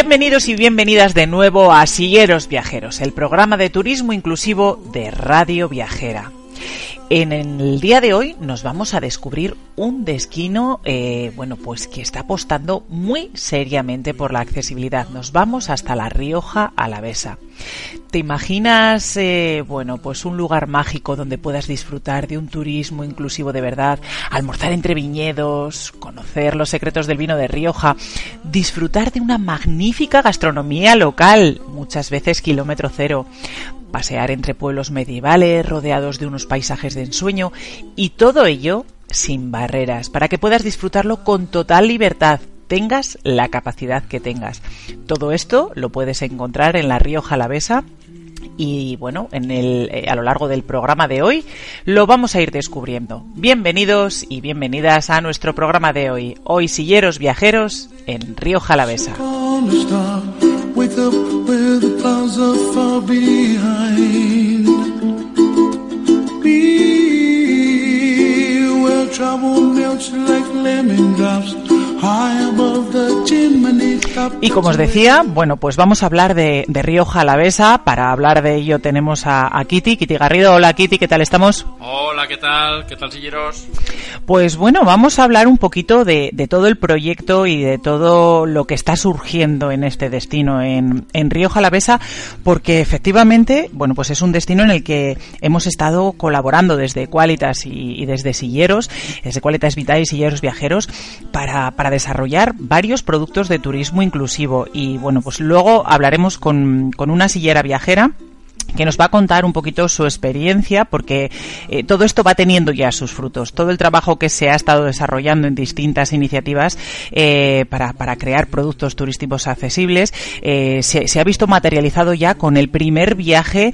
Bienvenidos y bienvenidas de nuevo a Silleros Viajeros, el programa de turismo inclusivo de Radio Viajera. En el día de hoy nos vamos a descubrir un destino, eh, bueno, pues que está apostando muy seriamente por la accesibilidad. Nos vamos hasta La Rioja Alavesa. ¿Te imaginas, eh, bueno, pues un lugar mágico donde puedas disfrutar de un turismo inclusivo de verdad, almorzar entre viñedos, conocer los secretos del vino de Rioja, disfrutar de una magnífica gastronomía local, muchas veces kilómetro cero, pasear entre pueblos medievales rodeados de unos paisajes de ensueño y todo ello sin barreras, para que puedas disfrutarlo con total libertad, tengas la capacidad que tengas. Todo esto lo puedes encontrar en La Rioja Alavesa y bueno, eh, a lo largo del programa de hoy lo vamos a ir descubriendo. Bienvenidos y bienvenidas a nuestro programa de hoy. Hoy silleros viajeros en Río Jalavesa. Y como os decía, bueno, pues vamos a hablar de, de Río Jalavesa. Para hablar de ello tenemos a, Kitty, Kitty Garrido. Hola Kitty, ¿qué tal estamos? Hola, ¿qué tal? ¿Qué tal, silleros? Pues bueno, vamos a hablar un poquito de, todo el proyecto y de todo lo que está surgiendo en este destino en, en Río Jalavesa, porque efectivamente, bueno, pues es un destino en el que hemos estado colaborando desde Qualitas y, desde Silleros, desde Qualitas Vitae y Silleros Viajeros, para, para desarrollar varios productos de turismo inclusivo. Y bueno, pues luego hablaremos con, con una sillera viajera que nos va a contar un poquito su experiencia porque eh, todo esto va teniendo ya sus frutos. Todo el trabajo que se ha estado desarrollando en distintas iniciativas eh, para, para, crear productos turísticos accesibles eh, se, ha visto materializado ya con el primer viaje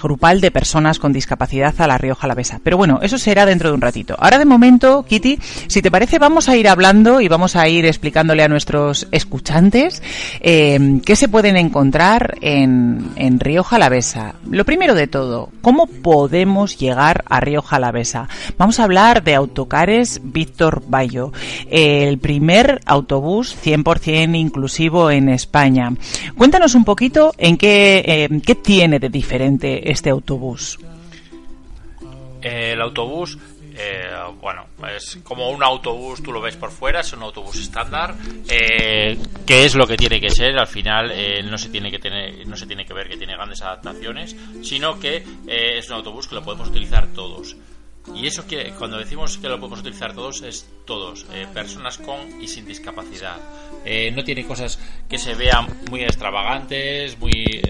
grupal de personas con discapacidad a La Rioja Alavesa. Pero bueno, eso será dentro de un ratito. Ahora de momento, Kitty, si te parece vamos a ir hablando y vamos a ir explicándole a nuestros escuchantes qué se pueden encontrar en, en Rioja Lo primero de todo, ¿cómo podemos llegar a Río Jalavesa? Vamos a hablar de Autocares Víctor Bayo, el primer autobús 100% inclusivo en España. Cuéntanos un poquito en qué, eh, qué tiene de diferente este autobús. El autobús eh, bueno, es como un autobús, tú lo ves por fuera, es un autobús estándar, eh, que es lo que tiene que ser, al final eh, no se tiene que tener, no se tiene que ver que tiene grandes adaptaciones, sino que es un autobús que lo podemos utilizar todos. Y eso que cuando decimos que lo podemos utilizar todos es todos, personas con y sin discapacidad. no tiene cosas que se vean muy extravagantes, muy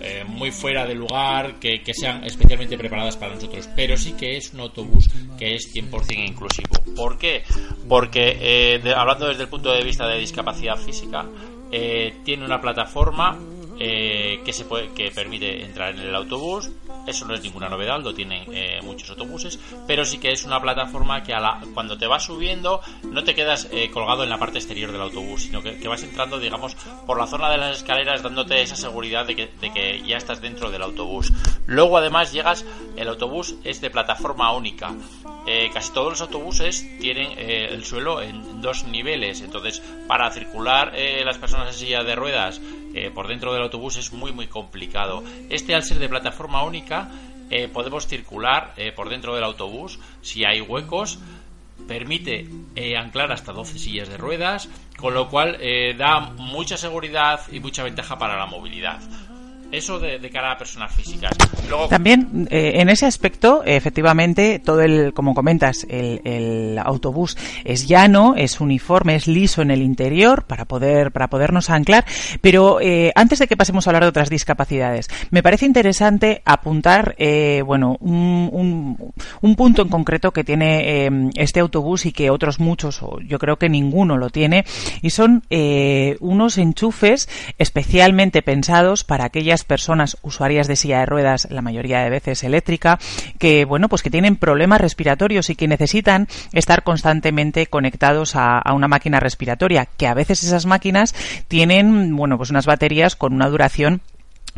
eh, muy fuera de lugar, que, sean especialmente preparadas para nosotros, pero sí que es un autobús que es 100% inclusivo. ¿Por qué? Porque, eh, hablando desde el punto de vista de discapacidad física, eh, tiene una plataforma que, se puede, que permite entrar en el autobús, eso no es ninguna novedad, lo tienen eh, muchos autobuses, pero sí que es una plataforma que a la, cuando te vas subiendo no te quedas eh, colgado en la parte exterior del autobús, sino que, vas entrando, digamos, por la zona de las escaleras dándote esa seguridad de que, ya estás dentro del autobús. Luego además llegas, el autobús es de plataforma única. Eh, casi todos los autobuses tienen el suelo en dos niveles, entonces para circular las personas en silla de ruedas por dentro del autobús es muy muy complicado. Este al ser de plataforma única eh, podemos circular eh, por dentro del autobús si hay huecos permite eh, anclar hasta 12 sillas de ruedas, con lo cual da mucha seguridad y mucha ventaja para la movilidad. Eso de, cara a personas físicas. También, eh, en ese aspecto, efectivamente, todo el, como comentas, el, autobús es llano, es uniforme, es liso en el interior para poder, para podernos anclar. Pero eh, antes de que pasemos a hablar de otras discapacidades, me parece interesante apuntar, eh, bueno, un, un, punto en concreto que tiene este autobús y que otros muchos, o yo creo que ninguno lo tiene, y son unos enchufes especialmente pensados para aquellas personas usuarias de silla de ruedas, la mayoría de veces eléctrica, que bueno, pues que tienen problemas respiratorios y que necesitan estar constantemente conectados a, una máquina respiratoria, que a veces esas máquinas tienen, bueno, pues unas baterías con una duración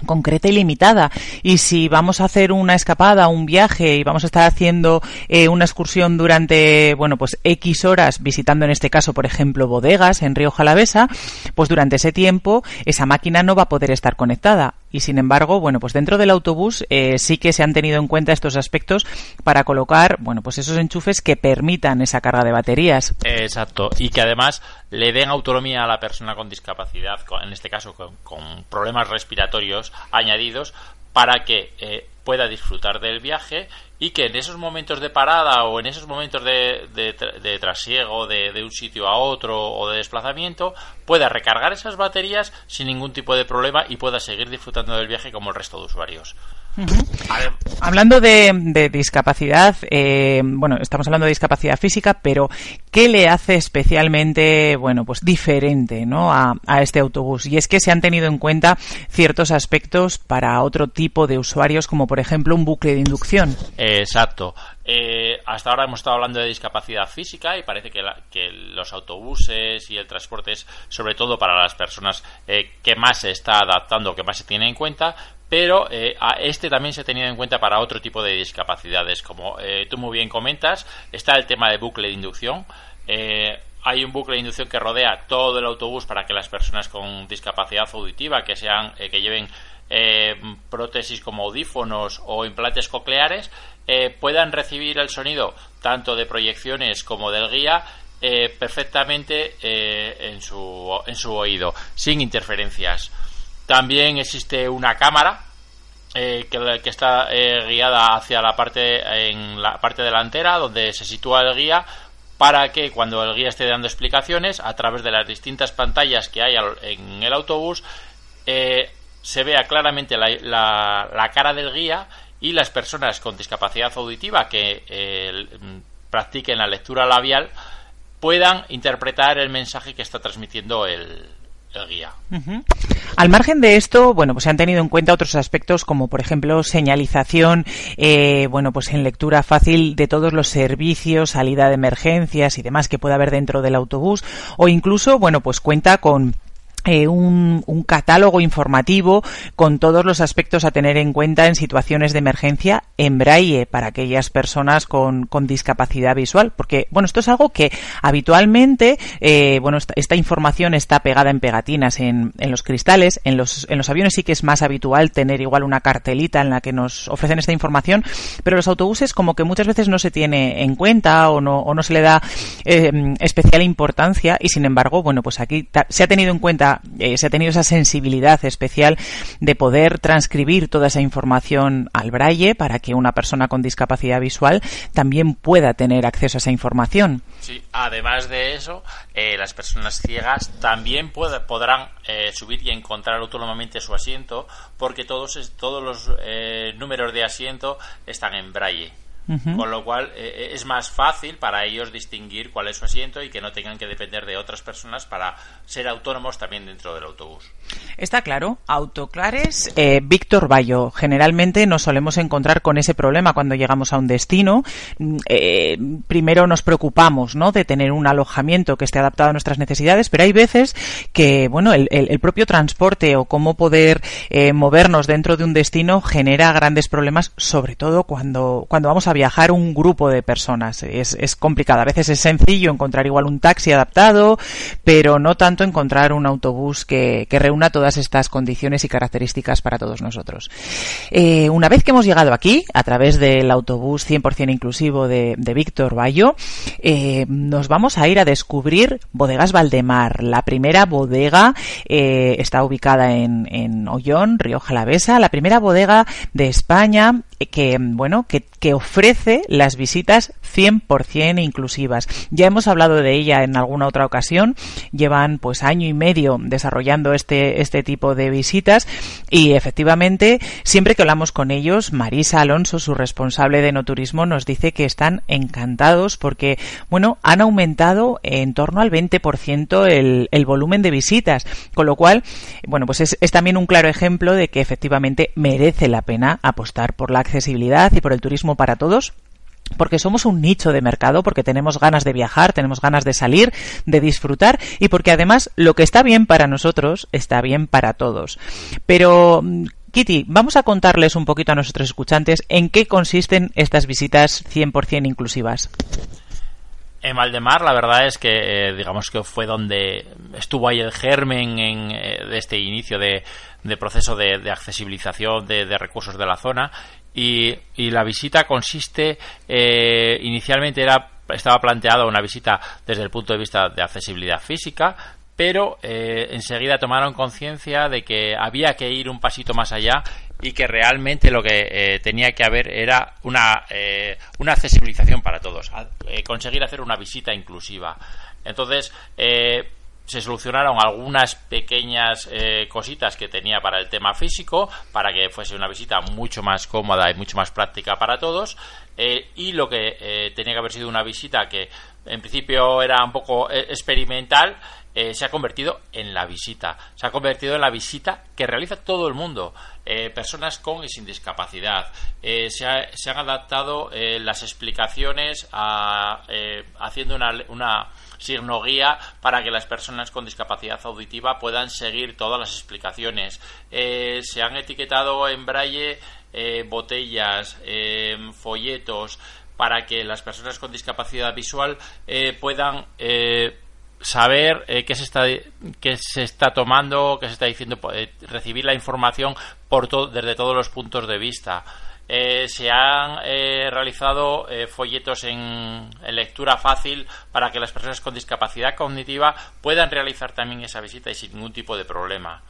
concreta y limitada. Y si vamos a hacer una escapada, un viaje y vamos a estar haciendo eh, una excursión durante, bueno, pues X horas visitando en este caso, por ejemplo, bodegas en Río Jalavesa, pues durante ese tiempo esa máquina no va a poder estar conectada. Y sin embargo, bueno, pues dentro del autobús eh, sí que se han tenido en cuenta estos aspectos para colocar, bueno, pues esos enchufes que permitan esa carga de baterías. Exacto. Y que además le den autonomía a la persona con discapacidad, en este caso con, problemas respiratorios añadidos, para que eh, pueda disfrutar del viaje y que en esos momentos de parada o en esos momentos de, de, trasiego de, de, un sitio a otro o de desplazamiento pueda recargar esas baterías sin ningún tipo de problema y pueda seguir disfrutando del viaje como el resto de usuarios. Hablando de, discapacidad, eh, bueno, estamos hablando de discapacidad física, pero ¿qué le hace especialmente, bueno, pues diferente, ¿no? A, este autobús? Y es que se han tenido en cuenta ciertos aspectos para otro tipo de usuarios, como por ejemplo un bucle de inducción. exacto. Eh, hasta ahora hemos estado hablando de discapacidad física y parece que, los autobuses y el transporte es sobre todo para las personas eh, que más se está adaptando, que más se tiene en cuenta, pero eh, a este también se ha tenido en cuenta para otro tipo de discapacidades. Como eh, tú muy bien comentas, está el tema de bucle de inducción. Eh, hay un bucle de inducción que rodea todo el autobús para que las personas con discapacidad auditiva, que sean, que lleven prótesis como audífonos o implantes cocleares, puedan recibir el sonido tanto de proyecciones como del guía perfectamente en, su, en su oído, sin interferencias. También existe una cámara eh, que, está eh, guiada hacia la parte en la parte delantera donde se sitúa el guía para que cuando el guía esté dando explicaciones a través de las distintas pantallas que hay en el autobús eh, se vea claramente la, cara del guía y las personas con discapacidad auditiva que practiquen la lectura labial puedan interpretar el mensaje que está transmitiendo el, Al margen de esto, bueno, pues se han tenido en cuenta otros aspectos como, por ejemplo, señalización, eh, bueno, pues en lectura fácil de todos los servicios, salida de emergencias y demás que pueda haber dentro del autobús, o incluso, bueno, pues cuenta con eh, un, catálogo informativo con todos los aspectos a tener en cuenta en situaciones de emergencia en braille para aquellas personas con, discapacidad visual. Porque bueno esto es algo que habitualmente eh, bueno esta, información está pegada en pegatinas en, en, los cristales en los, en los aviones sí que es más habitual tener igual una cartelita en la que nos ofrecen esta información pero los autobuses como que muchas veces no se tiene en cuenta o no, o no se le da eh, especial importancia y sin embargo bueno pues aquí se ha tenido en cuenta eh, se ha tenido esa sensibilidad especial de poder transcribir toda esa información al braille para que una persona con discapacidad visual también pueda tener acceso a esa información. Sí, además de eso, eh, las personas ciegas también podrán eh, subir y encontrar autónomamente su asiento porque todos, todos los números de asiento están en braille. Con lo cual eh, eh, es más fácil para ellos distinguir cuál es su asiento y que no tengan que depender de otras personas para ser autónomos también dentro del autobús. Está claro, autoclares, eh, Víctor Bayo. Generalmente nos solemos encontrar con ese problema cuando llegamos a un destino. Mm, primero nos preocupamos ¿no? de tener un alojamiento que esté adaptado a nuestras necesidades, pero hay veces que bueno el, el propio transporte o cómo poder movernos dentro de un destino genera grandes problemas, sobre todo cuando, cuando vamos a viajar un grupo de personas. Es, complicado. A veces es sencillo encontrar igual un taxi adaptado, pero no tanto encontrar un autobús que, que reúna todas estas condiciones y características para todos nosotros. Eh, una vez que hemos llegado aquí, a través del autobús 100% inclusivo de, de Víctor Bayo, eh, nos vamos a ir a descubrir Bodegas Valdemar. La primera bodega eh, está ubicada en, en Ollón, Rioja Jalavesa, la primera bodega de España que, bueno, que, que ofrece las visitas 100% inclusivas. Ya hemos hablado de ella en alguna otra ocasión. Llevan pues año y medio desarrollando este, este tipo de visitas y efectivamente siempre que hablamos con ellos, Marisa Alonso, su responsable de no turismo, nos dice que están encantados porque, bueno, han aumentado en torno al 20% el, el volumen de visitas. Con lo cual, bueno, pues es, es también un claro ejemplo de que efectivamente merece la pena apostar por la accesibilidad y por el turismo para todos porque somos un nicho de mercado, porque tenemos ganas de viajar, tenemos ganas de salir, de disfrutar y porque además lo que está bien para nosotros está bien para todos. Pero mm, Kitty, vamos a contarles un poquito a nuestros escuchantes en qué consisten estas visitas 100% inclusivas. En Valdemar, la verdad es que, eh, digamos que fue donde estuvo ahí el germen en, eh, de este inicio de, proceso de, de accesibilización de, recursos de la zona y, y la visita consiste, eh, inicialmente era, estaba planteada una visita desde el punto de vista de accesibilidad física, pero eh, enseguida tomaron conciencia de que había que ir un pasito más allá y que realmente lo que eh, tenía que haber era una, eh, una accesibilización para todos, eh, conseguir hacer una visita inclusiva. Entonces, se solucionaron algunas pequeñas eh, cositas que tenía para el tema físico, para que fuese una visita mucho más cómoda y mucho más práctica para todos. Eh, y lo que eh, tenía que haber sido una visita que en principio era un poco experimental, se ha convertido en la visita. Se ha convertido en la visita que realiza todo el mundo. personas con y sin discapacidad. Se, ha, se, han adaptado las explicaciones a, haciendo una, una signo guía para que las personas con discapacidad auditiva puedan seguir todas las explicaciones. Eh, se han etiquetado en braille eh, botellas, eh, folletos, para que las personas con discapacidad visual eh, puedan saber eh, qué se está qué se está tomando, qué se está diciendo, eh, recibir la información por to desde todos los puntos de vista. Eh, se han eh, realizado eh, folletos en, en, lectura fácil para que las personas con discapacidad cognitiva puedan realizar también esa visita y sin ningún tipo de problema.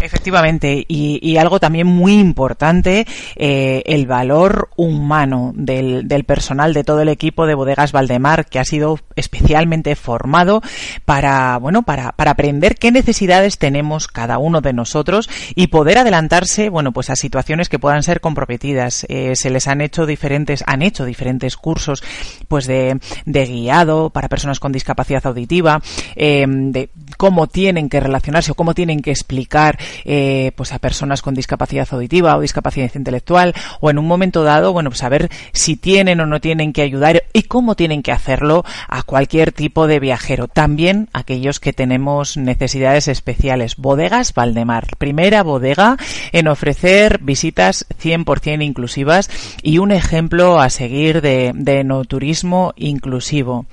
Efectivamente, y, y, algo también muy importante, eh, el valor humano del, del, personal de todo el equipo de Bodegas Valdemar, que ha sido especialmente formado para, bueno, para, para aprender qué necesidades tenemos cada uno de nosotros y poder adelantarse, bueno, pues a situaciones que puedan ser comprometidas. Eh, se les han hecho diferentes, han hecho diferentes cursos, pues de, de guiado para personas con discapacidad auditiva, eh, de cómo tienen que relacionarse o cómo tienen que explicar eh, pues a personas con discapacidad auditiva o discapacidad intelectual o en un momento dado, bueno, pues saber si tienen o no tienen que ayudar y cómo tienen que hacerlo a cualquier tipo de viajero, también aquellos que tenemos necesidades especiales. Bodegas Valdemar, primera bodega en ofrecer visitas 100% inclusivas y un ejemplo a seguir de, de no turismo inclusivo.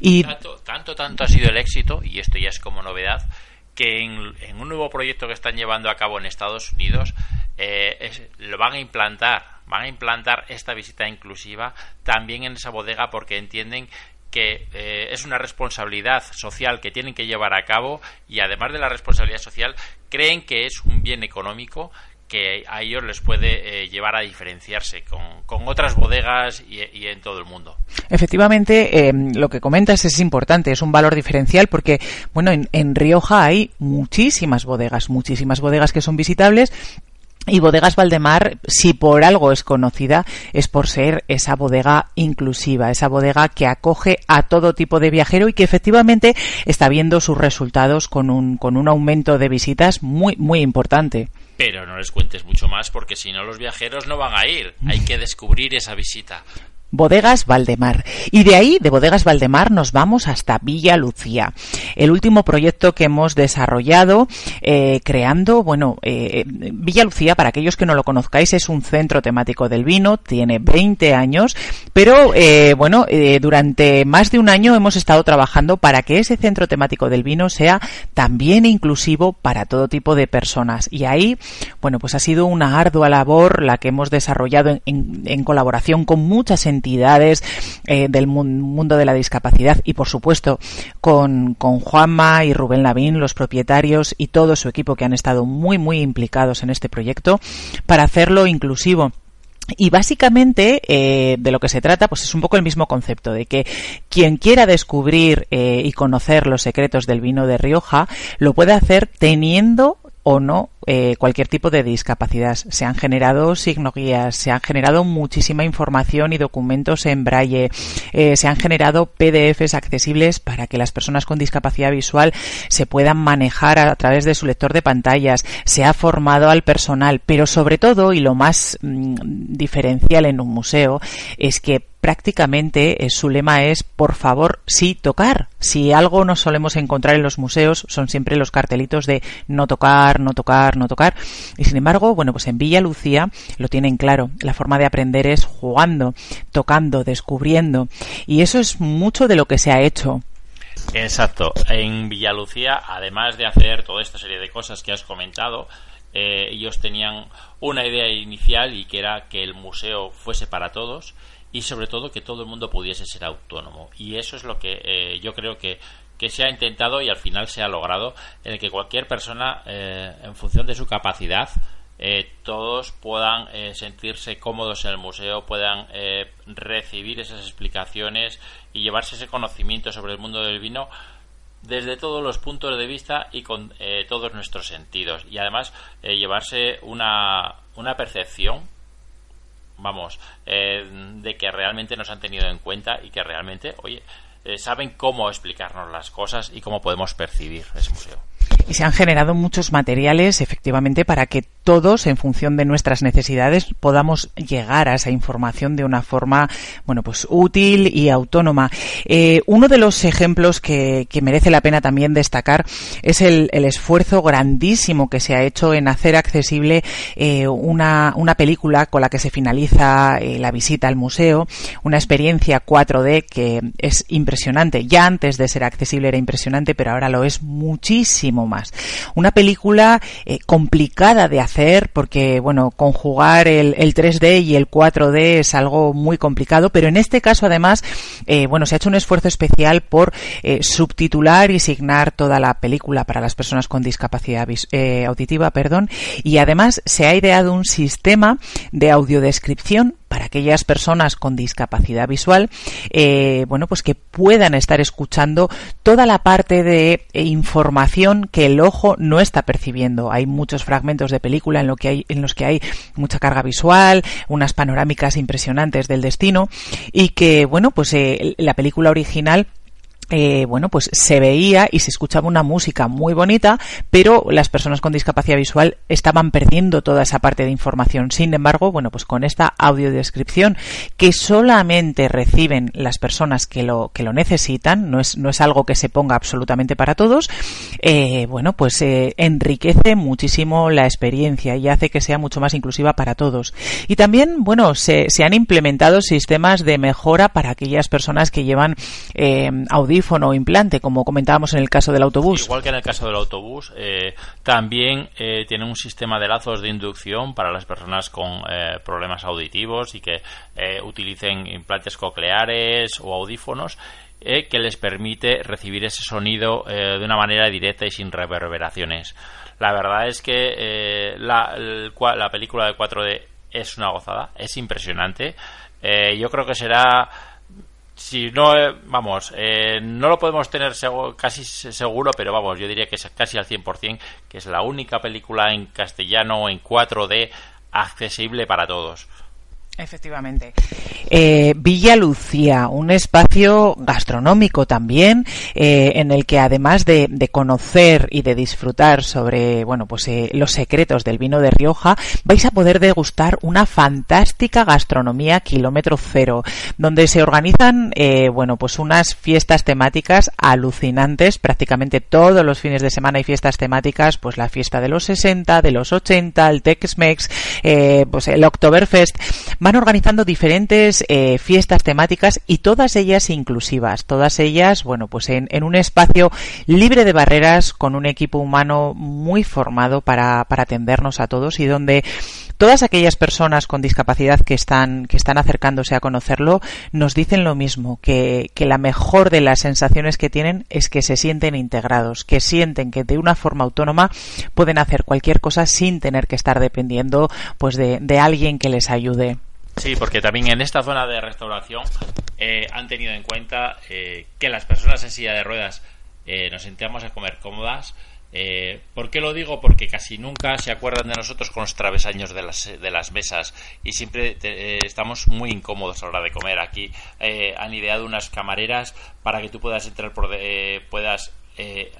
Y tanto, tanto, tanto ha sido el éxito, y esto ya es como novedad, que en, un nuevo proyecto que están llevando a cabo en Estados Unidos eh, lo van a implantar, van a implantar esta visita inclusiva también en esa bodega porque entienden que eh, es una responsabilidad social que tienen que llevar a cabo y además de la responsabilidad social creen que es un bien económico que a ellos les puede eh, llevar a diferenciarse con, otras bodegas y, en todo el mundo. Efectivamente, eh, lo que comentas es importante, es un valor diferencial porque, bueno, en, en Rioja hay muchísimas bodegas, muchísimas bodegas que son visitables y Bodegas Valdemar, si por algo es conocida, es por ser esa bodega inclusiva, esa bodega que acoge a todo tipo de viajero y que efectivamente está viendo sus resultados con un, con un aumento de visitas muy, muy importante. Pero no les cuentes mucho más porque si no los viajeros no van a ir. Hay que descubrir esa visita. Bodegas Valdemar. Y de ahí, de Bodegas Valdemar, nos vamos hasta Villa Lucía. El último proyecto que hemos desarrollado eh, creando, bueno, eh, Villa Lucía, para aquellos que no lo conozcáis, es un centro temático del vino, tiene 20 años, pero eh, bueno, durante más de un año hemos estado trabajando para que ese centro temático del vino sea también inclusivo para todo tipo de personas. Y ahí, bueno, pues ha sido una ardua labor la que hemos desarrollado en, en colaboración con muchas entidades entidades eh, del mundo de la discapacidad y, por supuesto, con, con Juanma y Rubén Lavín, los propietarios y todo su equipo que han estado muy, muy implicados en este proyecto para hacerlo inclusivo. Y básicamente eh, de lo que se trata, pues es un poco el mismo concepto de que quien quiera descubrir eh, y conocer los secretos del vino de Rioja lo puede hacer teniendo o no eh, cualquier tipo de discapacidad. Se han generado signoguías, se han generado muchísima información y documentos en braille, eh, se han generado PDFs accesibles para que las personas con discapacidad visual se puedan manejar a, través de su lector de pantallas, se ha formado al personal, pero sobre todo, y lo más mm, diferencial en un museo, es que prácticamente eh, su lema es por favor sí tocar. Si algo nos solemos encontrar en los museos son siempre los cartelitos de no tocar, no tocar, no tocar. Y sin embargo, bueno, pues en Villa Lucía lo tienen claro. La forma de aprender es jugando, tocando, descubriendo. Y eso es mucho de lo que se ha hecho. Exacto. En Villa Lucía, además de hacer toda esta serie de cosas que has comentado, eh, ellos tenían una idea inicial y que era que el museo fuese para todos y sobre todo que todo el mundo pudiese ser autónomo. Y eso es lo que eh, yo creo que, que, se ha intentado y al final se ha logrado, en el que cualquier persona, eh, en función de su capacidad, eh, todos puedan sentirse cómodos en el museo, puedan recibir esas explicaciones y llevarse ese conocimiento sobre el mundo del vino desde todos los puntos de vista y con todos nuestros sentidos. Y además llevarse una, una percepción vamos, eh, de que realmente nos han tenido en cuenta y que realmente, oye, eh, saben cómo explicarnos las cosas y cómo podemos percibir ese museo. Y se han generado muchos materiales, efectivamente, para que todos, en función de nuestras necesidades, podamos llegar a esa información de una forma, bueno, pues útil y autónoma. Eh, uno de los ejemplos que, merece la pena también destacar es el, esfuerzo grandísimo que se ha hecho en hacer accesible eh, una, una, película con la que se finaliza eh, la visita al museo, una experiencia 4D que es impresionante. Ya antes de ser accesible era impresionante, pero ahora lo es muchísimo Una película complicada de hacer porque, bueno, conjugar el, 3D y el 4D es algo muy complicado, pero en este caso además, eh, bueno, se ha hecho un esfuerzo especial por eh, subtitular y signar toda la película para las personas con discapacidad eh, auditiva, perdón, y además se ha ideado un sistema de audiodescripción para aquellas personas con discapacidad visual, eh, bueno, pues que puedan estar escuchando toda la parte de eh, información que el ojo no está percibiendo. Hay muchos fragmentos de película en, los que hay mucha carga visual, unas panorámicas impresionantes del destino y que, bueno, pues eh, la película original eh, bueno, pues se veía y se escuchaba una música muy bonita, pero las personas con discapacidad visual estaban perdiendo toda esa parte de información. Sin embargo, bueno, pues con esta audiodescripción que solamente reciben las personas que lo, que lo necesitan, no es, no es algo que se ponga absolutamente para todos, eh, bueno, pues eh, enriquece muchísimo la experiencia y hace que sea mucho más inclusiva para todos. Y también, bueno, se, se han implementado sistemas de mejora para aquellas personas que llevan audífonos o implante, como comentábamos en el caso del autobús. Igual que en el caso del autobús, eh, también eh, tiene un sistema de lazos de inducción para las personas con eh, problemas auditivos y que utilicen implantes cocleares o audífonos que les permite recibir ese sonido de una manera directa y sin reverberaciones. La verdad es que la, la película de 4D es una gozada, es impresionante. yo creo que será si no, eh, vamos, eh, no lo podemos tener casi seguro, pero vamos, yo diría que es casi al 100%, que es la única película en castellano en 4D accesible para todos. Efectivamente. Eh, Villa Lucía, un espacio gastronómico también, eh, en el que además de, conocer y de disfrutar sobre, bueno, pues eh, los secretos del vino de Rioja, vais a poder degustar una fantástica gastronomía kilómetro cero, donde se organizan, bueno, pues unas fiestas temáticas alucinantes, prácticamente todos los fines de semana hay fiestas temáticas, pues la fiesta de los 60, de los 80, el Tex-Mex, pues el Oktoberfest van organizando diferentes eh, fiestas temáticas y todas ellas inclusivas, todas ellas, bueno, pues en, un espacio libre de barreras, con un equipo humano muy formado para, para atendernos a todos y donde todas aquellas personas con discapacidad que están, que están acercándose a conocerlo nos dicen lo mismo, que, que la mejor de las sensaciones que tienen es que se sienten integrados, que sienten que de una forma autónoma pueden hacer cualquier cosa sin tener que estar dependiendo pues de, de alguien que les ayude. Sí, porque también en esta zona de restauración eh, han tenido en cuenta eh, que las personas en silla de ruedas eh, nos sentamos a comer cómodas. ¿Por qué lo digo? Porque casi nunca se acuerdan de nosotros con los travesaños de las, de las mesas y siempre estamos muy incómodos a la hora de comer. Aquí han ideado unas camareras para que tú puedas entrar por puedas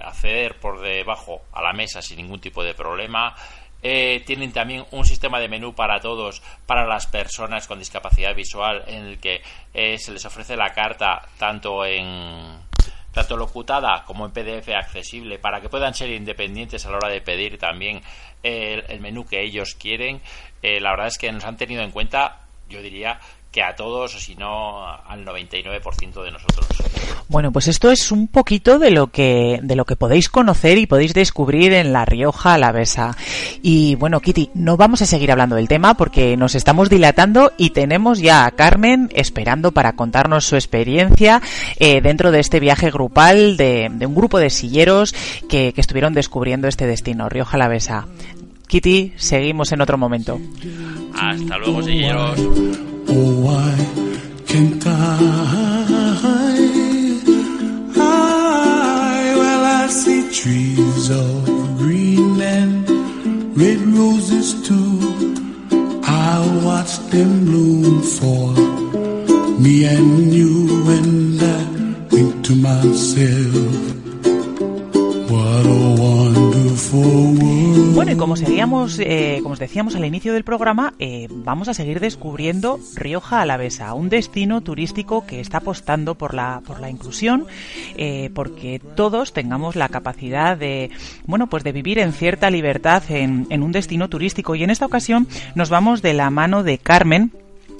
acceder por debajo a la mesa sin ningún tipo de problema. Eh, tienen también un sistema de menú para todos, para las personas con discapacidad visual, en el que eh, se les ofrece la carta tanto en tanto locutada como en PDF accesible para que puedan ser independientes a la hora de pedir también el, el menú que ellos quieren. Eh, la verdad es que nos han tenido en cuenta, yo diría, que a todos, o si no al 99% de nosotros. Bueno, pues esto es un poquito de lo que de lo que podéis conocer y podéis descubrir en La Rioja Alavesa. Y bueno, Kitty, no vamos a seguir hablando del tema porque nos estamos dilatando y tenemos ya a Carmen esperando para contarnos su experiencia eh, dentro de este viaje grupal de, un grupo de silleros que, que estuvieron descubriendo este destino, Rioja Alavesa. Kitty, seguimos en otro momento. Hasta luego, silleros. Oh, why can't I? I, well, I see trees of green and red roses too. I watch them bloom for me and you, and I think to myself. Como seguíamos, eh, como os decíamos al inicio del programa, eh, vamos a seguir descubriendo Rioja Alavesa, un destino turístico que está apostando por la, por la inclusión, eh, porque todos tengamos la capacidad de, bueno, pues de vivir en cierta libertad en, en un destino turístico. Y en esta ocasión nos vamos de la mano de Carmen,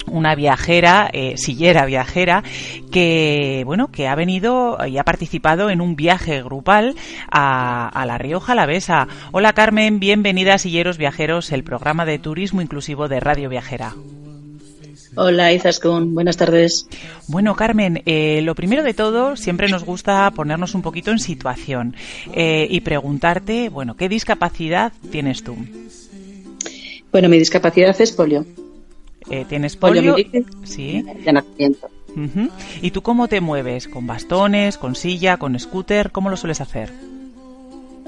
una viajera, eh, sillera viajera, que bueno, que ha venido y ha participado en un viaje grupal a, a La Rioja Alavesa. Hola Carmen, bienvenida a Silleros Viajeros, el programa de turismo inclusivo de Radio Viajera. Hola Izaskun, buenas tardes. Bueno Carmen, eh, lo primero de todo, siempre nos gusta ponernos un poquito en situación eh, y preguntarte, bueno, ¿qué discapacidad tienes tú? Bueno, mi discapacidad es polio. Eh, ¿Tienes polio? Sí. De nacimiento. ¿Y tú cómo te mueves? ¿Con bastones, con silla, con scooter? ¿Cómo lo sueles hacer?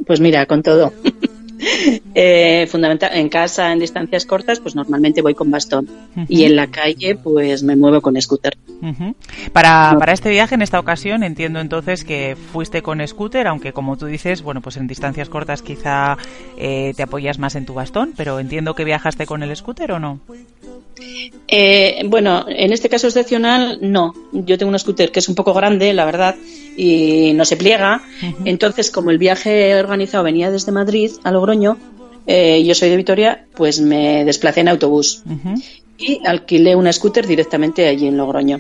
Pues mira, con todo. eh, fundamental, en casa, en distancias cortas, pues normalmente voy con bastón. Y en la calle, pues me muevo con scooter. para, para este viaje, en esta ocasión, entiendo entonces que fuiste con scooter, aunque como tú dices, bueno, pues en distancias cortas quizá eh, te apoyas más en tu bastón, pero entiendo que viajaste con el scooter o no. Eh, bueno, en este caso excepcional, no. Yo tengo un scooter que es un poco grande, la verdad, y no se pliega. Entonces, como el viaje organizado venía desde Madrid a Logroño, eh, yo soy de Vitoria, pues me desplacé en autobús. Y alquilé un scooter directamente allí en Logroño.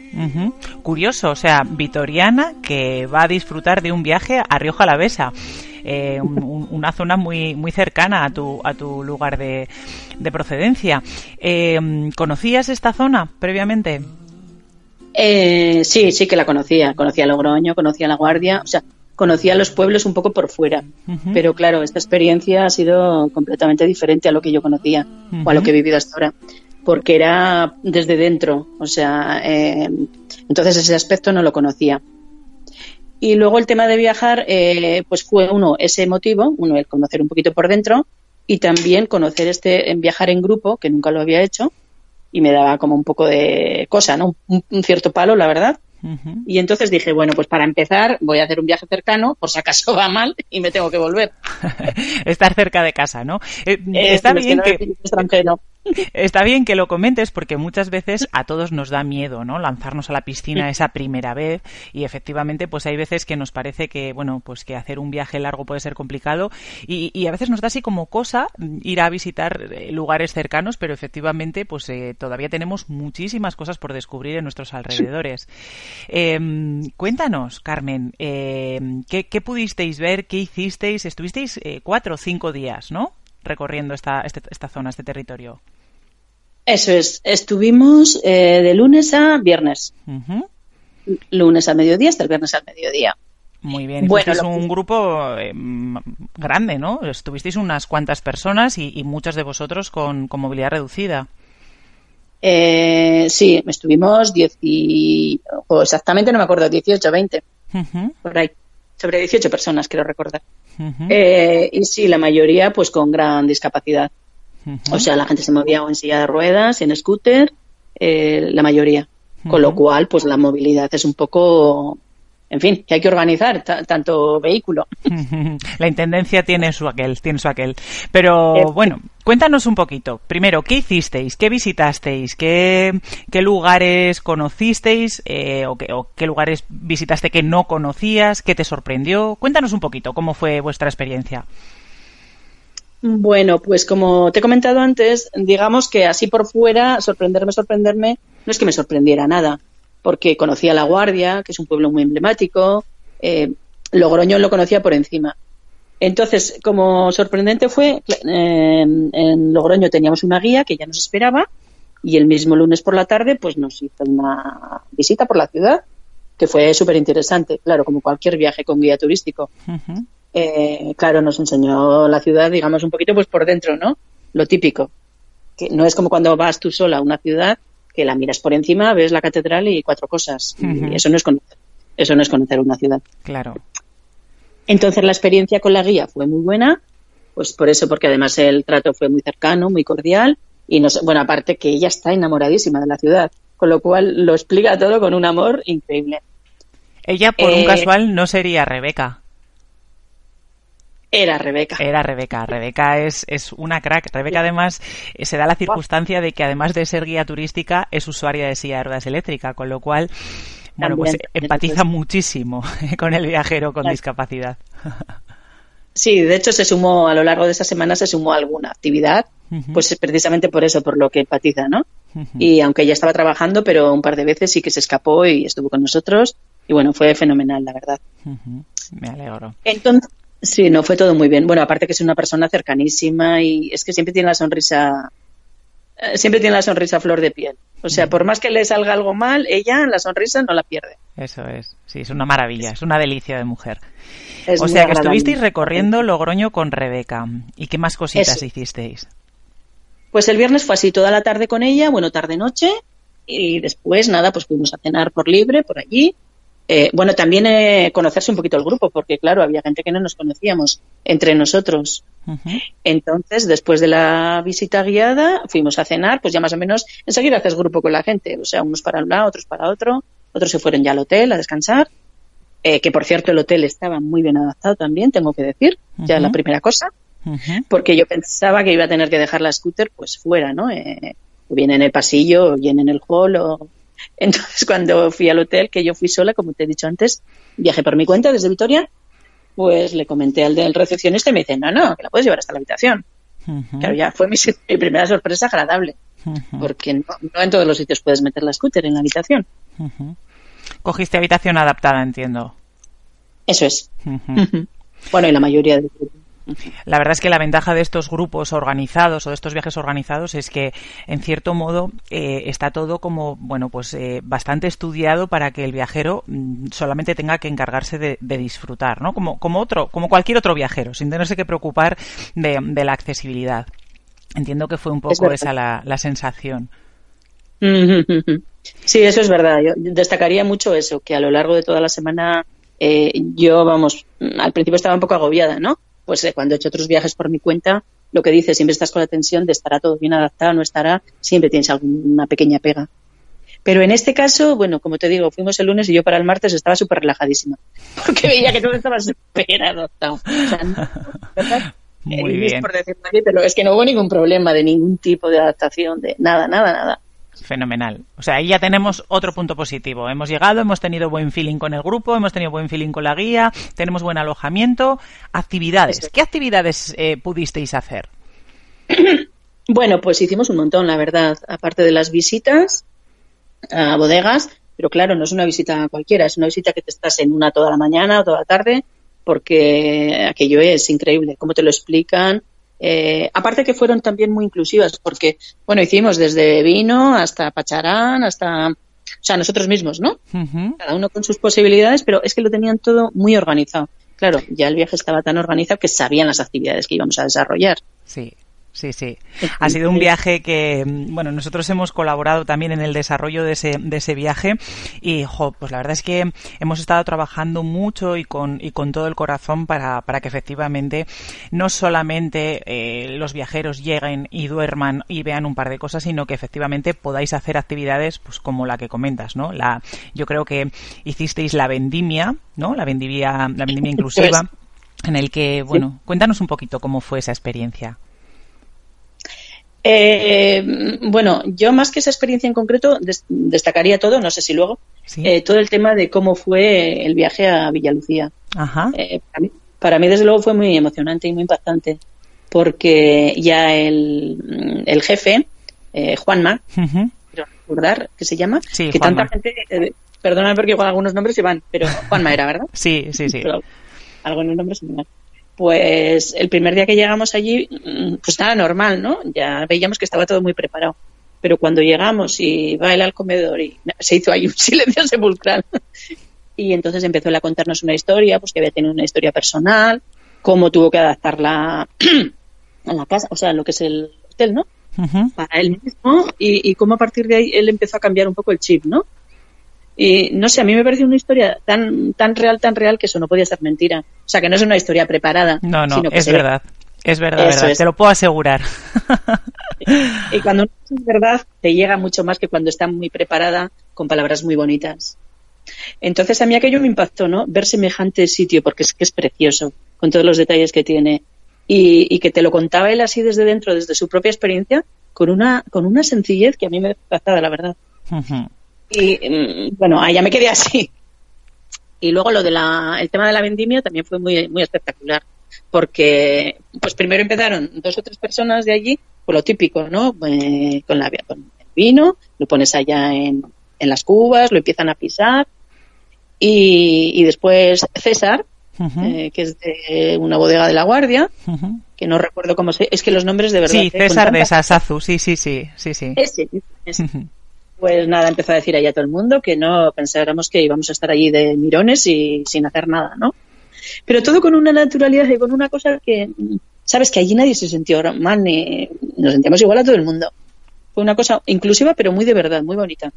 Curioso, o sea, vitoriana que va a disfrutar de un viaje a Rioja Alavesa. Eh, una zona muy muy cercana a tu a tu lugar de, de procedencia. Eh, ¿Conocías esta zona previamente? Eh, sí, sí que la conocía. Conocía Logroño, conocía La Guardia, o sea, conocía los pueblos un poco por fuera. Pero claro, esta experiencia ha sido completamente diferente a lo que yo conocía o a lo que he vivido hasta ahora. Porque era desde dentro, o sea, entonces ese aspecto no lo conocía. Y luego el tema de viajar, eh, pues fue uno ese motivo, uno el conocer un poquito por dentro y también conocer este en viajar en grupo, que nunca lo había hecho, y me daba como un poco de cosa, ¿no? Un, un cierto palo, la verdad. Y entonces dije, bueno, pues para empezar voy a hacer un viaje cercano, por si acaso va mal y me tengo que volver. Estar cerca de casa, ¿no? Eh, Eh, está que bien que... Está bien que lo comentes porque muchas veces a todos nos da miedo, ¿no? Lanzarnos a la piscina esa primera vez y efectivamente pues hay veces que nos parece que, bueno, pues que hacer un viaje largo puede ser complicado y, y a veces nos da así como cosa ir a visitar eh, lugares cercanos, pero efectivamente pues eh, todavía tenemos muchísimas cosas por descubrir en nuestros alrededores. Eh, cuéntanos, Carmen, eh, ¿qué, qué pudisteis ver? ¿Qué hicisteis? Estuvisteis eh, cuatro o cinco días, ¿no? Recorriendo esta, este- esta zona, este territorio. Eso es, estuvimos eh, de lunes a viernes. Lunes al mediodía hasta el viernes al mediodía. Muy bien. Y Bueno, fuisteis lo un grupo eh, grande, ¿no? Estuvisteis unas cuantas personas y, y muchos de vosotros con, con movilidad reducida. Eh, sí, estuvimos 10 y, o exactamente no me acuerdo, 18, 20, Ujú, por ahí. Sobre 18 personas, quiero recordar. Eh, y sí, la mayoría pues con gran discapacidad. O sea, la gente se movía o en silla de ruedas, en scooter, eh, la mayoría. Con lo cual, pues la movilidad es un poco, en fin, que hay que organizar ta- tanto vehículo. La intendencia tiene su aquel, tiene su aquel. Pero Eh, bueno, cuéntanos un poquito. Primero, ¿qué hicisteis? ¿Qué visitasteis? ¿Qué, qué lugares conocisteis? Eh, o, qué, o qué lugares visitaste que no conocías? ¿Qué te sorprendió? Cuéntanos un poquito cómo fue vuestra experiencia. Bueno, pues como te he comentado antes, digamos que así por fuera, sorprenderme, sorprenderme, no es que me sorprendiera nada, porque conocía La Guardia, que es un pueblo muy emblemático, eh, Logroño lo conocía por encima. Entonces, como sorprendente fue, eh, en Logroño teníamos una guía que ya nos esperaba y el mismo lunes por la tarde pues nos hizo una visita por la ciudad que fue súper interesante, claro, como cualquier viaje con guía turístico. Eh, claro, nos enseñó la ciudad, digamos, un poquito pues por dentro, ¿no? Lo típico. Que no es como cuando vas tú sola a una ciudad que la miras por encima, ves la catedral y cuatro cosas. Y eso no es conocer. Eso no es conocer una ciudad. Claro. Entonces la experiencia con la guía fue muy buena, pues por eso, porque además el trato fue muy cercano, muy cordial y no sé, bueno, aparte que ella está enamoradísima de la ciudad, con lo cual lo explica todo con un amor increíble. Ella, por un Eh, casual, no sería Rebeca. Era Rebeca. Era Rebeca. Rebeca es, es una crack. Rebeca, además, se da la circunstancia de que, además de ser guía turística, es usuaria de silla de ruedas eléctrica, con lo cual, bueno, pues empatiza pues. muchísimo con el viajero con Claro. discapacidad. Sí, de hecho se sumó a lo largo de esta semana se sumó a alguna actividad, Ujú. pues es precisamente por eso, por lo que empatiza, ¿no? Y aunque ella estaba trabajando, pero un par de veces sí que se escapó y estuvo con nosotros y bueno, fue fenomenal, la verdad. Me alegro. Entonces, sí, no fue todo muy bien. Bueno, aparte que es una persona cercanísima y es que siempre tiene la sonrisa, eh, siempre tiene la sonrisa flor de piel. O sea, por más que le salga algo mal, ella la sonrisa no la pierde. Eso es. Sí, es una maravilla. Es una delicia de mujer. Es o sea, que estuvisteis recorriendo Logroño con Rebeca. ¿Y qué más cositas Eso. hicisteis? Pues el viernes fue así toda la tarde con ella, bueno, tarde-noche, y después, nada, pues fuimos a cenar por libre, por allí. Eh, bueno, también eh, conocerse un poquito el grupo, porque claro, había gente que no nos conocíamos entre nosotros. Entonces, después de la visita guiada, fuimos a cenar, pues ya más o menos enseguida haces grupo con la gente, o sea, unos para un lado, otros para otro, otros se fueron ya al hotel a descansar, eh, que por cierto el hotel estaba muy bien adaptado también, tengo que decir, ya Ujú. la primera cosa porque yo pensaba que iba a tener que dejar la scooter pues fuera, ¿no? Eh, o bien en el pasillo, o bien en el hall. O... Entonces, cuando fui al hotel, que yo fui sola, como te he dicho antes, viajé por mi cuenta desde Vitoria, pues le comenté al del recepcionista y me dice, no, no, que la puedes llevar hasta la habitación. Claro, ya fue mi, mi primera sorpresa agradable, porque no, no en todos los sitios puedes meter la scooter en la habitación. Cogiste habitación adaptada, entiendo. Eso es. Bueno, y la mayoría grupo. La verdad es que la ventaja de estos grupos organizados o de estos viajes organizados es que, en cierto modo, eh, está todo como, bueno, pues eh, bastante estudiado para que el viajero mm, solamente tenga que encargarse de, de disfrutar, ¿no? Como, como otro, como cualquier otro viajero, sin tenerse que preocupar de, de la accesibilidad. Entiendo que fue un poco esa la, la sensación. Sí, eso es verdad. Yo destacaría mucho eso, que a lo largo de toda la semana yo, vamos, al principio estaba un poco agobiada, ¿no? Pues eh, cuando he hecho otros viajes por mi cuenta, lo que dices, siempre estás con la tensión de estará todo bien adaptado, no estará, siempre tienes alguna pequeña pega. Pero en este caso, bueno, como te digo, fuimos el lunes y yo para el martes estaba súper relajadísima, porque veía que todo estaba súper adaptado. O sea. Muy Eh, bien. Por decirlo así, pero es que no hubo ningún problema de ningún tipo de adaptación, de nada, nada, nada. Fenomenal. O sea, ahí ya tenemos otro punto positivo. Hemos llegado, hemos tenido buen feeling con el grupo, hemos tenido buen feeling con la guía, tenemos buen alojamiento. Actividades. ¿Qué actividades eh, pudisteis hacer? Bueno, pues hicimos un montón, la verdad, aparte de las visitas a bodegas, pero claro, no es una visita cualquiera, es una visita que te estás en una toda la mañana o toda la tarde, porque aquello es increíble, cómo te lo explican. Eh, aparte que fueron también muy inclusivas, porque, bueno, hicimos desde vino hasta pacharán, hasta, o sea, nosotros mismos, ¿no? Cada uno con sus posibilidades, pero es que lo tenían todo muy organizado. Claro, ya el viaje estaba tan organizado que sabían las actividades que íbamos a desarrollar. Sí. Sí, sí. Ha sido un viaje que, mm, bueno, nosotros hemos colaborado también en el desarrollo de ese, de ese viaje y, jo, pues la verdad es que hemos estado trabajando mucho y con, y con todo el corazón para, para que efectivamente no solamente eh, los viajeros lleguen y duerman y vean un par de cosas, sino que efectivamente podáis hacer actividades, pues como la que comentas, ¿no? La, yo creo que hicisteis la vendimia, ¿no? La vendimia, la vendimia inclusiva, en el que, bueno, cuéntanos un poquito cómo fue esa experiencia. Eh, bueno, yo más que esa experiencia en concreto des- destacaría todo, no sé si luego, Sí. eh, todo el tema de cómo fue el viaje a Villalucía. Ajá. Eh, para, mí, para mí, desde luego, fue muy emocionante y muy impactante, porque ya el, el jefe, eh, Juanma, quiero recordar que se llama, Sí, que Juanma. tanta gente, perdona porque igual algunos nombres se van, pero Juanma era, ¿verdad? Sí, sí, sí. Pero algunos nombres se van. Pues el primer día que llegamos allí, mm, pues nada normal, ¿no? Ya veíamos que estaba todo muy preparado. Pero cuando llegamos y va él al comedor y se hizo ahí un silencio sepulcral. Y entonces empezó él a contarnos una historia, pues que había tenido una historia personal, cómo tuvo que adaptarla a la casa, o sea, lo que es el hotel, ¿no? Para él mismo y, y cómo a partir de ahí él empezó a cambiar un poco el chip, ¿no? Y no sé, a mí me parece una historia tan, tan real, tan real que eso no podía ser mentira. O sea, que no es una historia preparada. No, no, sino que es ve. verdad. Es verdad, Eso verdad. es. Te lo puedo asegurar. Y cuando no es verdad, te llega mucho más que cuando está muy preparada con palabras muy bonitas. Entonces a mí aquello me impactó, ¿no? Ver semejante sitio, porque es que es precioso, con todos los detalles que tiene. Y, y que te lo contaba él así desde dentro, desde su propia experiencia, con una, con una sencillez que a mí me impactaba, la verdad. Y mm, bueno, ahí ya me quedé así. Y luego lo de la, el tema de la vendimia también fue muy, muy espectacular. Porque, pues primero empezaron dos o tres personas de allí, pues lo típico, ¿no? Eh, con, la, con el vino, lo pones allá en, en las cubas, lo empiezan a pisar. Y, y después César, eh, que es de una bodega de la Guardia, que no recuerdo cómo se. Es que los nombres de verdad. Sí, eh, César de Sasazu, sí, sí, sí, sí, sí. Ese, ese. Pues nada, empezó a decir ahí a todo el mundo que no pensáramos que íbamos a estar allí de mirones y sin hacer nada, ¿no? Pero todo con una naturalidad y con una cosa que, sabes, que allí nadie se sintió mal ni nos sentíamos igual a todo el mundo. Fue una cosa inclusiva, pero muy de verdad, muy bonita.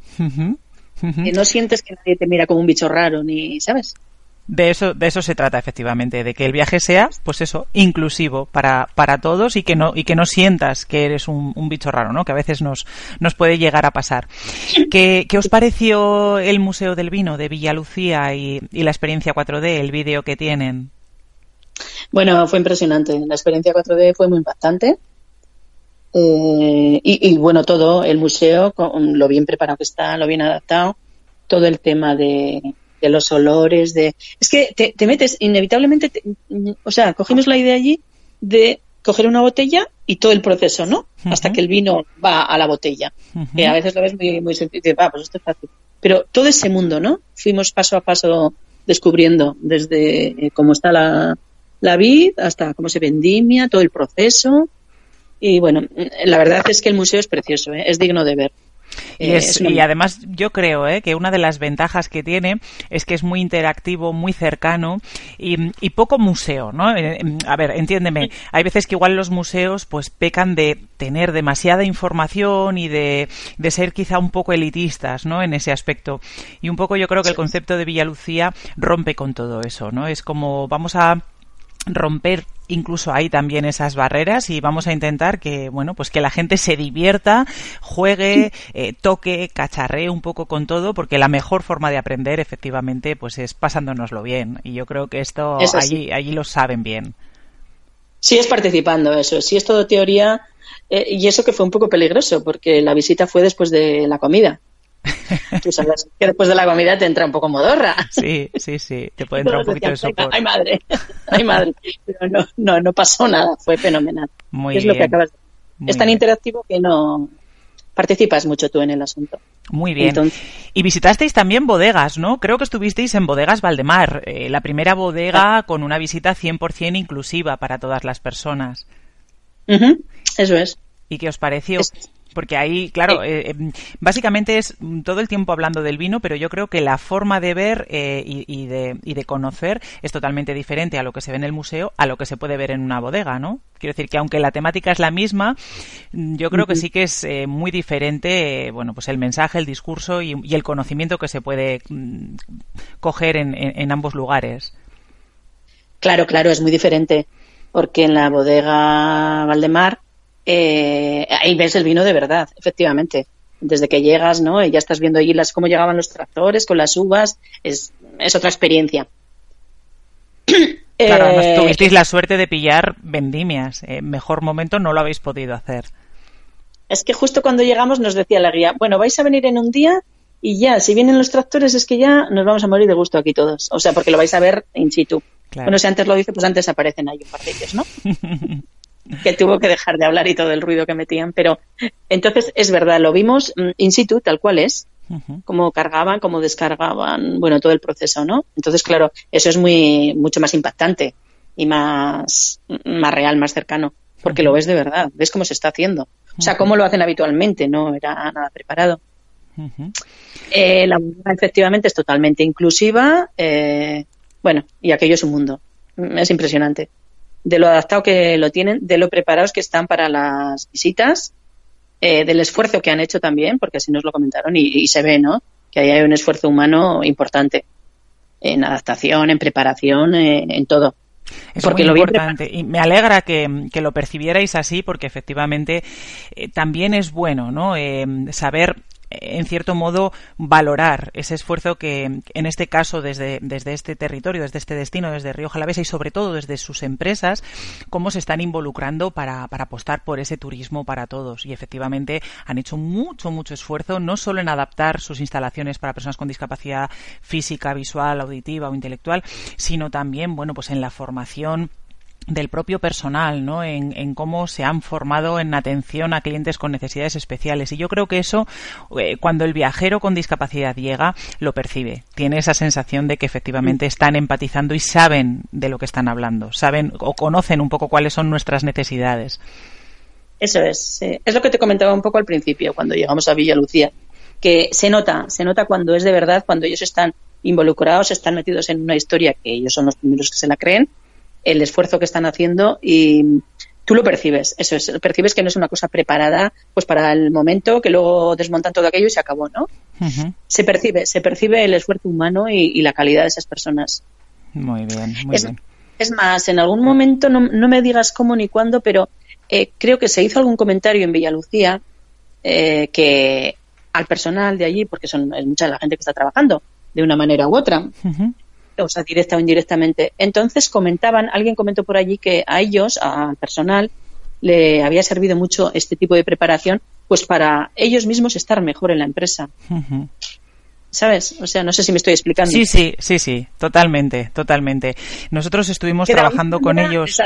Que no sientes que nadie te mira como un bicho raro, ni, ¿sabes? De eso, de eso se trata efectivamente, de que el viaje sea, pues eso, inclusivo para, para todos y que no, y que no sientas que eres un, bicho raro, ¿no? Que a veces nos, nos puede llegar a pasar. ¿Qué, qué os pareció el Museo del Vino de Villalucía y, y la experiencia 4D, el vídeo que tienen? Bueno, fue impresionante. La experiencia 4D fue muy impactante. Eh, y, y, bueno, todo el museo, con lo bien preparado que está, lo bien adaptado, todo el tema de, de los olores, de... Es que te, te metes inevitablemente, te- o sea, cogimos la idea allí de coger una botella y todo el proceso, ¿no? Hasta que el vino va a la botella. Ujú. Que a veces lo ves muy, muy sencillo "Ah, pues esto es fácil. Pero todo ese mundo, ¿no? Fuimos paso a paso descubriendo desde eh, cómo está la, la vid hasta cómo se vendimia, todo el proceso. Y bueno, la verdad es que el museo es precioso, ¿eh? es digno de ver. Y, Eh, es- es y además yo creo ¿eh? que una de las ventajas que tiene es que es muy interactivo, muy cercano y, y poco museo, ¿no? Eh, em, A ver, entiéndeme, hay veces que igual los museos pues pecan de tener demasiada información y de, de ser quizá un poco elitistas, ¿no? En ese aspecto. Y un poco yo creo que el concepto de Villalucía rompe con todo eso, ¿no? Es como vamos a romper incluso hay también esas barreras y vamos a intentar que, bueno, pues que la gente se divierta, juegue, eh, toque, cacharree un poco con todo, porque la mejor forma de aprender, efectivamente, pues es pasándonoslo bien. Y yo creo que esto allí, allí lo saben bien. Sí, es participando, eso. Sí, es todo teoría. Eh, y eso que fue un poco peligroso, porque la visita fue después de la comida. Tú sabes que después de la comida te entra un poco modorra. Sí, sí, sí, te puede entrar un poquito de sopor. Ay, madre, ay, madre. Pero no, no, no pasó nada, fue fenomenal. Muy es bien. lo que acabas de... Es tan interactivo que no participas mucho tú en el asunto. Muy bien. y visitasteis también bodegas, ¿no? Creo que estuvisteis en Bodegas Valdemar, eh, la primera bodega con una visita 100% inclusiva para todas las personas. Eso es. ¿Y qué os pareció? Es porque ahí, claro, eh, em, básicamente es todo el tiempo hablando del vino, pero yo creo que la forma de ver eh, y, de, y, de, conocer es totalmente diferente a lo que se ve en el museo, a lo que se puede ver en una bodega, ¿no? Quiero decir que aunque la temática es la misma, mm, yo creo que sí que es eh, muy diferente, bueno, pues el mensaje, el discurso y, y el conocimiento que se puede mm, coger en, en, en ambos lugares. Claro, claro, es muy diferente, porque en la bodega Valdemar eh, ahí ves el vino de verdad, efectivamente. Desde que llegas, ¿no? Y ya estás viendo allí las, cómo llegaban los tractores con las uvas, es, es otra experiencia. Claro, eh, tuvisteis la suerte de pillar vendimias. Eh, mejor momento no lo habéis podido hacer. Es que justo cuando llegamos nos decía la guía, bueno, vais a venir en un día y ya, si vienen los tractores es que ya nos vamos a morir de gusto aquí todos. O sea, porque lo vais a ver in situ. Claro. Bueno, si antes lo dice, pues antes aparecen ahí un par de ellos, ¿no? que tuvo que dejar de hablar y todo el ruido que metían. Pero entonces es verdad, lo vimos in situ, tal cual es, uh -huh. cómo cargaban, cómo descargaban, bueno, todo el proceso, ¿no? Entonces, claro, eso es muy mucho más impactante y más, más real, más cercano, porque uh -huh. lo ves de verdad, ves cómo se está haciendo. O sea, cómo lo hacen habitualmente, no era nada preparado. Uh -huh. eh, la efectivamente es totalmente inclusiva, eh, bueno, y aquello es un mundo. Es impresionante de lo adaptado que lo tienen, de lo preparados que están para las visitas, eh, del esfuerzo que han hecho también, porque así nos lo comentaron y, y, se ve, ¿no? Que ahí hay un esfuerzo humano importante en adaptación, en preparación, eh, en todo. Es porque muy lo importante y me alegra que, que, lo percibierais así porque efectivamente eh, también es bueno no eh, saber en cierto modo valorar ese esfuerzo que en este caso desde, desde este territorio, desde este destino, desde Río Jalavesa y sobre todo desde sus empresas, cómo se están involucrando para, para apostar por ese turismo para todos. Y efectivamente han hecho mucho, mucho esfuerzo, no solo en adaptar sus instalaciones para personas con discapacidad física, visual, auditiva o intelectual, sino también, bueno, pues en la formación del propio personal, ¿no? En, en, cómo se han formado en atención a clientes con necesidades especiales. Y yo creo que eso, eh, cuando el viajero con discapacidad llega, lo percibe. Tiene esa sensación de que efectivamente están empatizando y saben de lo que están hablando, saben o conocen un poco cuáles son nuestras necesidades. Eso es. Eh, es lo que te comentaba un poco al principio, cuando llegamos a Villa Lucía, que se nota, se nota cuando es de verdad, cuando ellos están involucrados, están metidos en una historia que ellos son los primeros que se la creen el esfuerzo que están haciendo y tú lo percibes, eso es, percibes que no es una cosa preparada pues para el momento, que luego desmontan todo aquello y se acabó, ¿no? Uh -huh. Se percibe, se percibe el esfuerzo humano y, y, la calidad de esas personas. Muy bien, muy es, bien. Es más, en algún momento, no, no me digas cómo ni cuándo, pero eh, creo que se hizo algún comentario en Villalucía eh, que al personal de allí, porque son es mucha la gente que está trabajando de una manera u otra, uh -huh o sea, directa o indirectamente. Entonces comentaban, alguien comentó por allí que a ellos, al personal, le había servido mucho este tipo de preparación, pues para ellos mismos estar mejor en la empresa. ¿Sabes? O sea, no sé si me estoy explicando. Sí, sí, sí, sí, totalmente, totalmente. Nosotros estuvimos trabajando con ellos.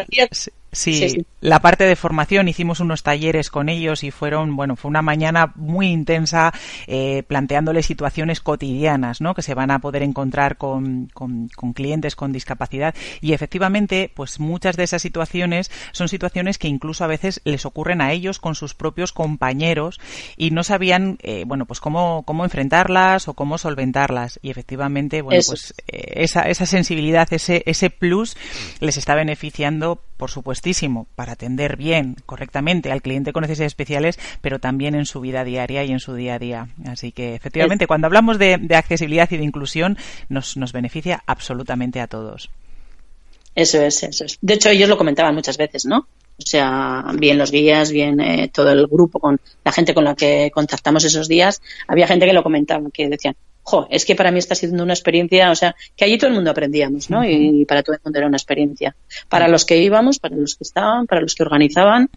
Sí, sí, sí, la parte de formación, hicimos unos talleres con ellos y fueron, bueno, fue una mañana muy intensa eh, planteándoles situaciones cotidianas, ¿no? Que se van a poder encontrar con, con, con, clientes con discapacidad y efectivamente, pues muchas de esas situaciones son situaciones que incluso a veces les ocurren a ellos con sus propios compañeros y no sabían, eh, bueno, pues cómo, cómo enfrentarlas o cómo solventarlas y efectivamente, bueno, Eso. pues eh, esa, esa sensibilidad, ese, ese plus les está beneficiando, por supuesto, para atender bien, correctamente al cliente con necesidades especiales, pero también en su vida diaria y en su día a día. Así que, efectivamente, es... cuando hablamos de, de, accesibilidad y de inclusión, nos, nos beneficia absolutamente a todos. Eso es, eso es. De hecho, ellos lo comentaban muchas veces, ¿no? O sea, bien los guías, bien eh, todo el grupo, con la gente con la que contactamos esos días, había gente que lo comentaba, que decían, jo, es que para mí está siendo una experiencia, o sea, que allí todo el mundo aprendíamos, ¿no? Y para todo el mundo era una experiencia. Para los que íbamos, para los que estaban, para los que organizaban,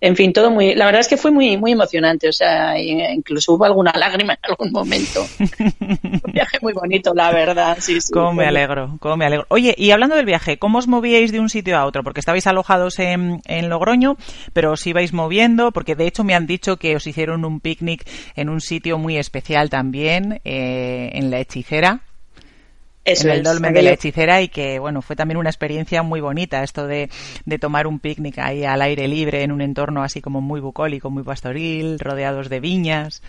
en fin, todo muy, la verdad es que fue muy, muy emocionante, o sea, incluso hubo alguna lágrima en algún momento. Un viaje muy bonito, la verdad, sí, sí. Cómo me alegro, cómo me alegro. Oye, y hablando del viaje, ¿cómo os movíais de un sitio a otro? Porque estabais alojados en, en Logroño, pero os ibais moviendo, porque de hecho me han dicho que os hicieron un picnic en un sitio muy especial también, eh, en la hechicera en el dolmen de la hechicera y que bueno fue también una experiencia muy bonita esto de, de, tomar un picnic ahí al aire libre en un entorno así como muy bucólico, muy pastoril, rodeados de viñas.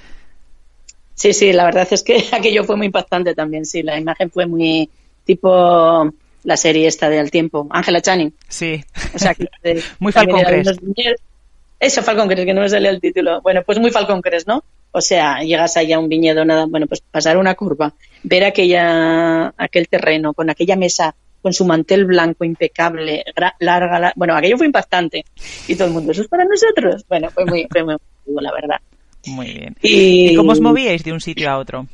Sí, sí, la verdad es que aquello fue muy impactante también, sí, la imagen fue muy tipo la serie esta de Al Tiempo, Ángela Channing. Sí, o sea, muy Falcon Crest. Eso, Falcon Crest, que no me sale el título. Bueno, pues muy Falcon Crest, ¿no? O sea, llegas allá a un viñedo, nada, bueno, pues pasar una curva, ver aquella, aquel terreno con aquella mesa con su mantel blanco impecable, larga, bueno, aquello fue impactante. Y todo el mundo, ¿eso es para nosotros? Bueno, fue muy, fue muy la verdad. Muy bien. Y... cómo os movíais de un sitio a otro?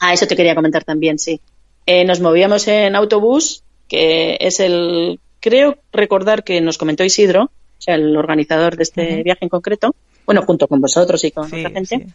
Ah, eso te quería comentar también, sí. Eh, nos movíamos en autobús, que es el, creo recordar que nos comentó Isidro, o sea, el organizador de este viaje en concreto, bueno, junto con vosotros y con otra gente.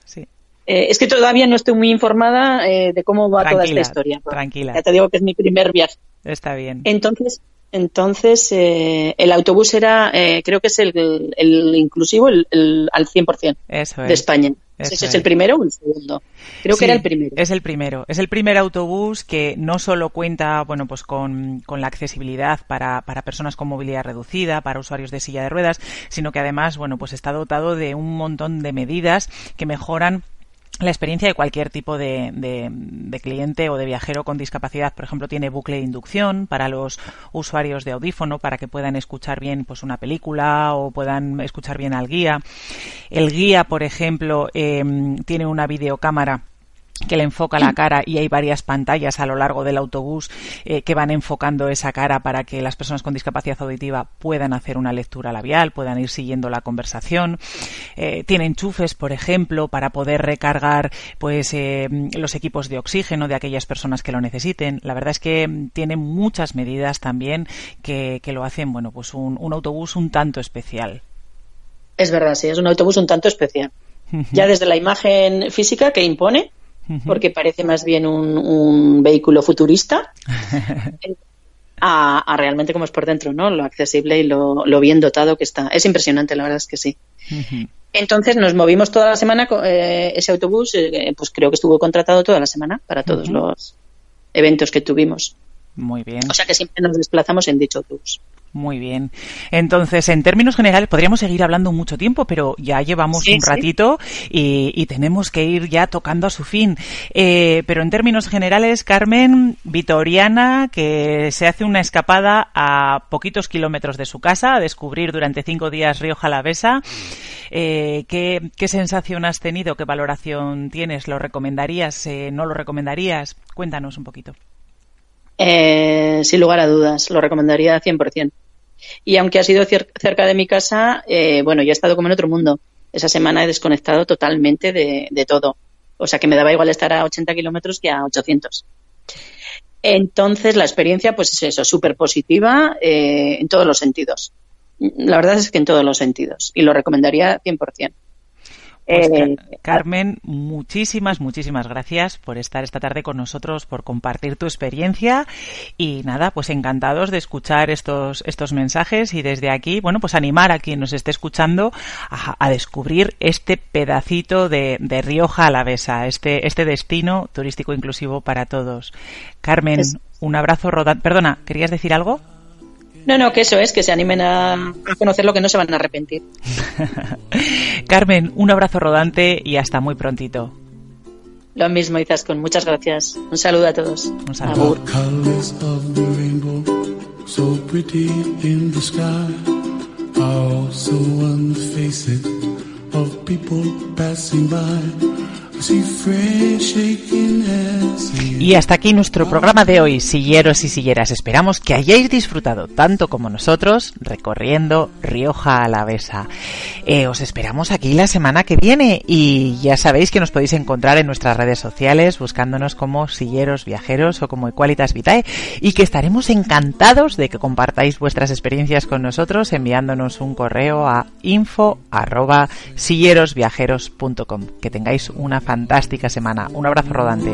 Eh, es que todavía no estoy muy informada eh, de cómo va toda esta historia. Tranquila. Ya te digo que es mi primer viaje. Está bien. Entonces, entonces eh, el autobús era, creo que es el, el inclusivo el, al 100% Eso de España. ¿Ese es. el primero o el segundo? Creo que era el primero. Es el primero. Es el primer autobús que no solo cuenta, bueno, pues con, con la accesibilidad para, para, personas con movilidad reducida, para usuarios de silla de ruedas, sino que además, bueno, pues está dotado de un montón de medidas que mejoran la experiencia de cualquier tipo de, de, cliente o de viajero con discapacidad. Por ejemplo, tiene bucle de inducción para los usuarios de audífono para que puedan escuchar bien pues una película o puedan escuchar bien al guía. El guía, por ejemplo, eh, tiene una videocámara que le enfoca la cara y hay varias pantallas a lo largo del autobús eh, que van enfocando esa cara para que las personas con discapacidad auditiva puedan hacer una lectura labial, puedan ir siguiendo la conversación. Eh, tiene enchufes, por ejemplo, para poder recargar pues eh, los equipos de oxígeno de aquellas personas que lo necesiten. La verdad es que tiene muchas medidas también que, que lo hacen, bueno, pues un, un autobús un tanto especial. Es verdad, sí, es un autobús un tanto especial. Ya desde la imagen física que impone, porque parece más bien un, vehículo futurista, a, realmente como es por dentro, ¿no? Lo accesible y lo, bien dotado que está. Es impresionante, la verdad es que sí. Entonces nos movimos toda la semana, eh, ese autobús, eh, pues creo que estuvo contratado toda la semana para todos los eventos que tuvimos. Muy bien. O sea que siempre nos desplazamos en dicho autobús. Muy bien. Entonces, en términos generales, podríamos seguir hablando mucho tiempo, pero ya llevamos un ratito y, tenemos que ir ya tocando a su fin. Eh, pero en términos generales, Carmen, Vitoriana, que se hace una escapada a poquitos kilómetros de su casa a descubrir durante cinco días Río Jalavesa. Eh, ¿qué, ¿Qué sensación has tenido? ¿Qué valoración tienes? ¿Lo recomendarías? Eh, ¿No lo recomendarías? Cuéntanos un poquito. Eh, sin lugar a dudas, lo recomendaría 100%. Y aunque ha sido cerca de mi casa, eh, bueno, yo he estado como en otro mundo. Esa semana he desconectado totalmente de, todo. O sea que me daba igual estar a 80 kilómetros que a 800. Entonces, la experiencia, pues es eso, súper positiva eh, en todos los sentidos. La verdad es que en todos los sentidos. Y lo recomendaría 100%. Pues, eh, Carmen, muchísimas, muchísimas gracias por estar esta tarde con nosotros, por compartir tu experiencia y nada, pues encantados de escuchar estos, estos mensajes y desde aquí, bueno, pues animar a quien nos esté escuchando a, descubrir este pedacito de, de Rioja Alavesa, este, este destino turístico inclusivo para todos. Carmen, un abrazo rodante. Perdona, ¿querías decir algo? No, no, que eso es, que se animen a, conocer lo que no se van a arrepentir. Carmen, un abrazo rodante y hasta muy prontito. Lo mismo, con Muchas gracias. Un saludo a todos. Un saludo. Y hasta aquí nuestro programa de hoy, silleros y silleras. Esperamos que hayáis disfrutado tanto como nosotros recorriendo Rioja Alavesa. Eh, os esperamos aquí la semana que viene y ya sabéis que nos podéis encontrar en nuestras redes sociales buscándonos como Silleros Viajeros o como Equalitas Vitae y que estaremos encantados de que compartáis vuestras experiencias con nosotros enviándonos un correo a info arroba sillerosviajeros.com. Que tengáis una fantástica semana. Un abrazo rodante.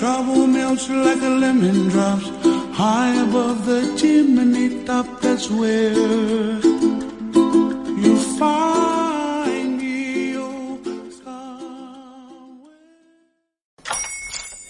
Trouble melts like a lemon drops high above the chimney top. That's where you find